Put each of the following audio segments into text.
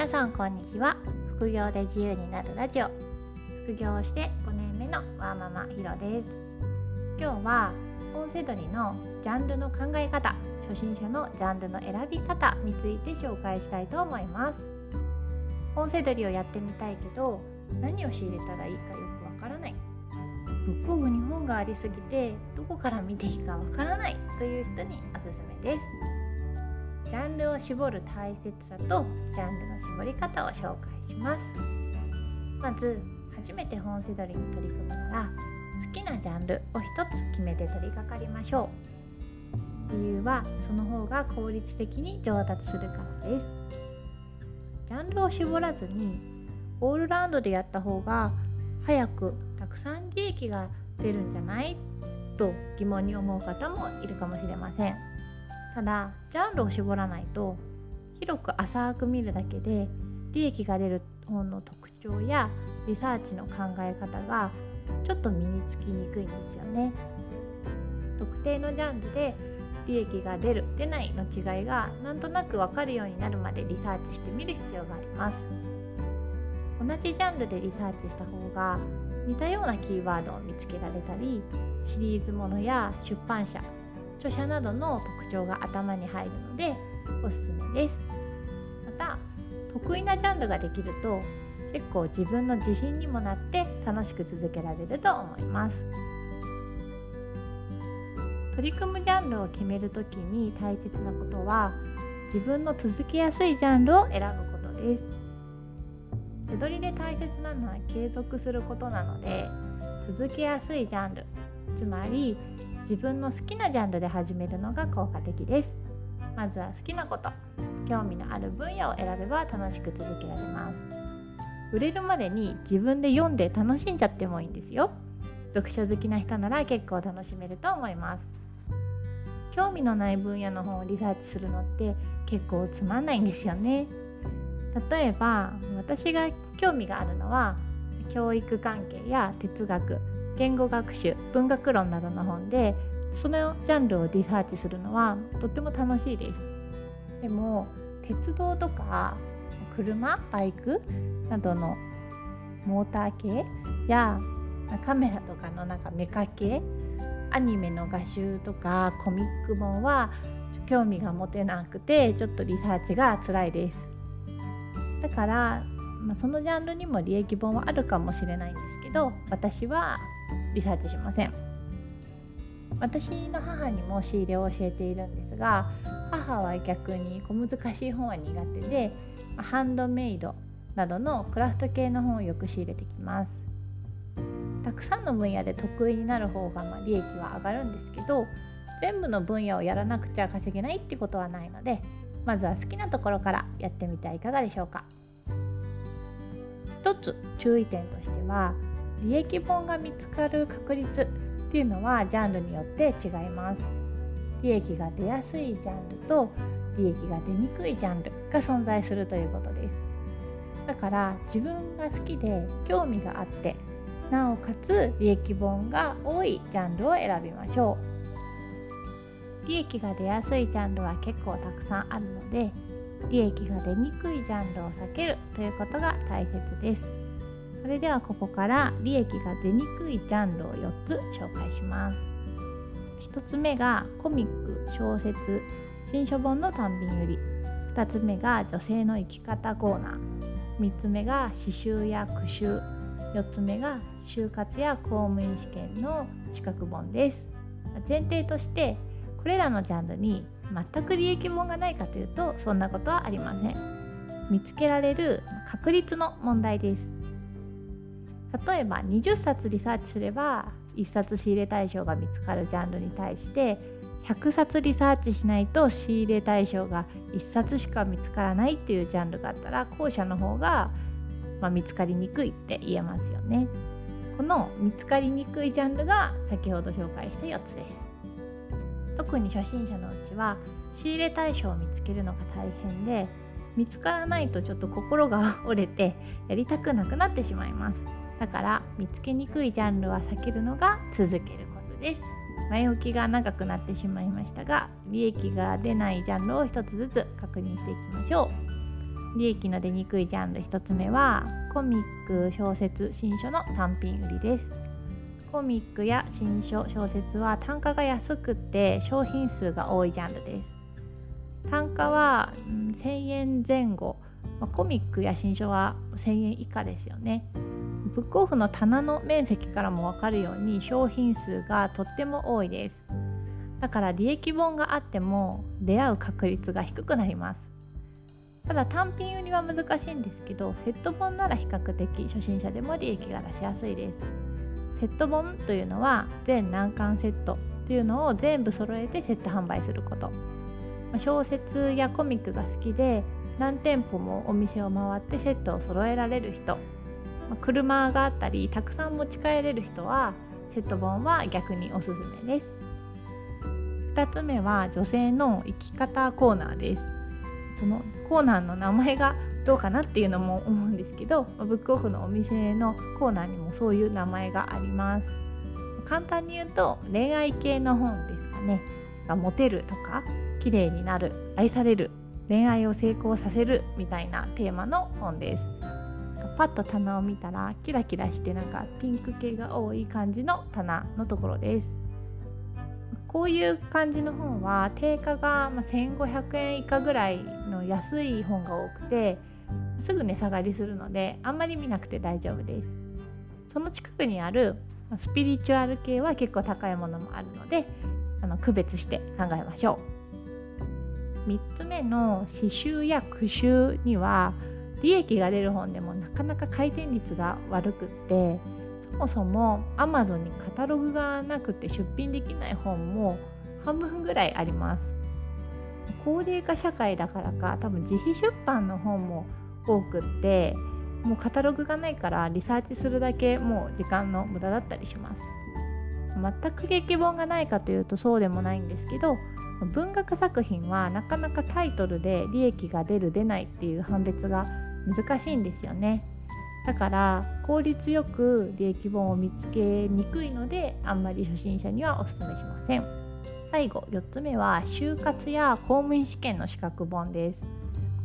皆さんこんにちは。副業で自由になるラジオ。副業をして5年目のワーママひろです。今日はポンセドリのジャンルの考え方初心者のジャンルの選び方について紹介したいと思います。ポンセドリをやってみたいけど何を仕入れたらいいかよくわからない。ブックオフに本がありすぎてどこから見ていいかわからないという人におすすめです。ジャンルを絞る大切さとジャンルの絞り方を紹介します。まず初めて本セドリに取り組むなら好きなジャンルを一つ決めて取り掛かりましょう。理由はその方が効率的に上達するからです。ジャンルを絞らずにオールラウンドでやった方が早くたくさん利益が出るんじゃない？と疑問に思う方もいるかもしれません。ただジャンルを絞らないと広く浅く見るだけで利益が出る本の特徴やリサーチの考え方がちょっと身につきにくいんですよね。特定のジャンルで利益が出る出ないの違いがなんとなく分かるようになるまでリサーチしてみる必要があります。同じジャンルでリサーチした方が似たようなキーワードを見つけられたりシリーズものや出版社著者などの特徴が頭に入るのでおすすめです。また得意なジャンルができると結構自分の自信にもなって楽しく続けられると思います。取り組むジャンルを決める時に大切なことは自分の続けやすいジャンルを選ぶことです。手取りで大切なのは継続することなので続けやすいジャンルつまり自分の好きなジャンルで始めるのが効果的です。まずは好きなこと。興味のある分野を選べば楽しく続けられます。売れるまでに自分で読んで楽しんじゃってもいいんですよ。読書好きな人なら結構楽しめると思います。興味のない分野の本をリサーチするのって結構つまんないんですよね。例えば私が興味があるのは教育関係や哲学。言語学習文学論などの本でそのジャンルをリサーチするのはとっても楽しいです。でも鉄道とか車バイクなどのモーター系やカメラとかのなんかメカ系アニメの画集とかコミック本は興味が持てなくてちょっとリサーチが辛いです。だから、まあ、そのジャンルにも利益本はあるかもしれないんですけど私はリサーチしません。私の母にも仕入れを教えているんですが母は逆に小難しい本は苦手でハンドメイドなどのクラフト系の本をよく仕入れてきます。たくさんの分野で得意になる方がま利益は上がるんですけど全部の分野をやらなくちゃ稼げないってことはないのでまずは好きなところからやってみてはいかがでしょうか。一つ注意点としては利益本が見つかる確率っていうのはジャンルによって違います。利益が出やすいジャンルと利益が出にくいジャンルが存在するということです。だから自分が好きで興味があってなおかつ利益本が多いジャンルを選びましょう。利益が出やすいジャンルは結構たくさんあるので利益が出にくいジャンルを避けるということが大切です。それではここから利益が出にくいジャンルを4つ紹介します。1つ目がコミック小説新書本の単品売り。2つ目が女性の生き方コーナー。3つ目が刺繍や句集。4つ目が就活や公務員試験の資格本です。前提としてこれらのジャンルに全く利益本がないかというとそんなことはありません。見つけられる確率の問題です。例えば20冊リサーチすれば1冊仕入れ対象が見つかるジャンルに対して100冊リサーチしないと仕入れ対象が1冊しか見つからないっていうジャンルがあったら後者の方が、まあ、見つかりにくいって言えますよね。この見つかりにくいジャンルが先ほど紹介した4つです。特に初心者のうちは仕入れ対象を見つけるのが大変で見つからないとちょっと心が折れてやりたくなくなってしまいます。だから見つけにくいジャンルは避けるのが続けるコツです。前置きが長くなってしまいましたが利益が出ないジャンルを一つずつ確認していきましょう。利益の出にくいジャンル1つ目はコミック小説新書の単品売りです。コミックや新書小説は単価が安くて商品数が多いジャンルです。単価は、うん、1000円前後、まあ、コミックや新書は1000円以下ですよね。ブックオフの棚の面積からも分かるように商品数がとっても多いです。だから利益本があっても出会う確率が低くなります。ただ単品売りは難しいんですけどセット本なら比較的初心者でも利益が出しやすいです。セット本というのは全難関セットというのを全部揃えてセット販売すること。小説やコミックが好きで何店舗もお店を回ってセットを揃えられる人。車があったりたくさん持ち帰れる人はセット本は逆におすすめです。2つ目は女性の生き方コーナーです。そのコーナーの名前がどうかなっていうのも思うんですけどブックオフのお店のコーナーにもそういう名前があります。簡単に言うと恋愛系の本ですかね。モテるとか綺麗になる愛される恋愛を成功させるみたいなテーマの本です。パッと棚を見たらキラキラしてなんかピンク系が多い感じの棚のところです。こういう感じの本は定価が1500円以下ぐらいの安い本が多くてすぐ値下がりするのであんまり見なくて大丈夫です。その近くにあるスピリチュアル系は結構高いものもあるのであの区別して考えましょう。3つ目の刺繍や句集には利益が出る本でもなかなか回転率が悪くってそもそも Amazon にカタログがなくて出品できない本も半分ぐらいあります。高齢化社会だからか多分自費出版の本も多くってもうカタログがないからリサーチするだけもう時間の無駄だったりします。全く劇本がないかというとそうでもないんですけど文学作品はなかなかタイトルで利益が出る出ないっていう判別が難しいんですよね。だから効率よく利益本を見つけにくいのであんまり初心者にはおすすめしません。最後4つ目は就活や公務員試験の資格本です。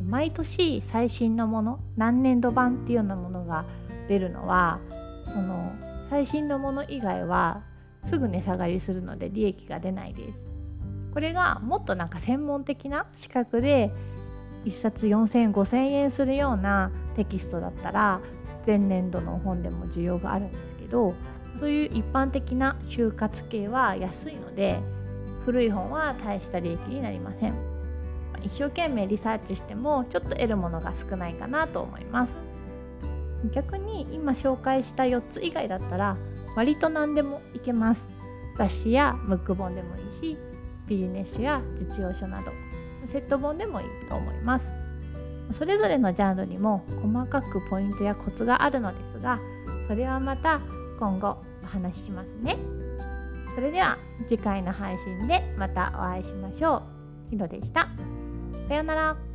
毎年最新のもの何年度版っていうようなものが出るのはその最新のもの以外はすぐ値下がりするので利益が出ないです。これがもっとなんか専門的な資格で1冊4,0005,000円するようなテキストだったら前年度の本でも需要があるんですけどそういう一般的な就活系は安いので古い本は大した利益になりません。一生懸命リサーチしてもちょっと得るものが少ないかなと思います。逆に今紹介した4つ以外だったら割と何でもいけます。雑誌やムック本でもいいしビジネス書や実用書などセット本でもいいと思います。それぞれのジャンルにも細かくポイントやコツがあるのですがそれはまた今後お話ししますね。それでは次回の配信でまたお会いしましょう。ひろでした。さようなら。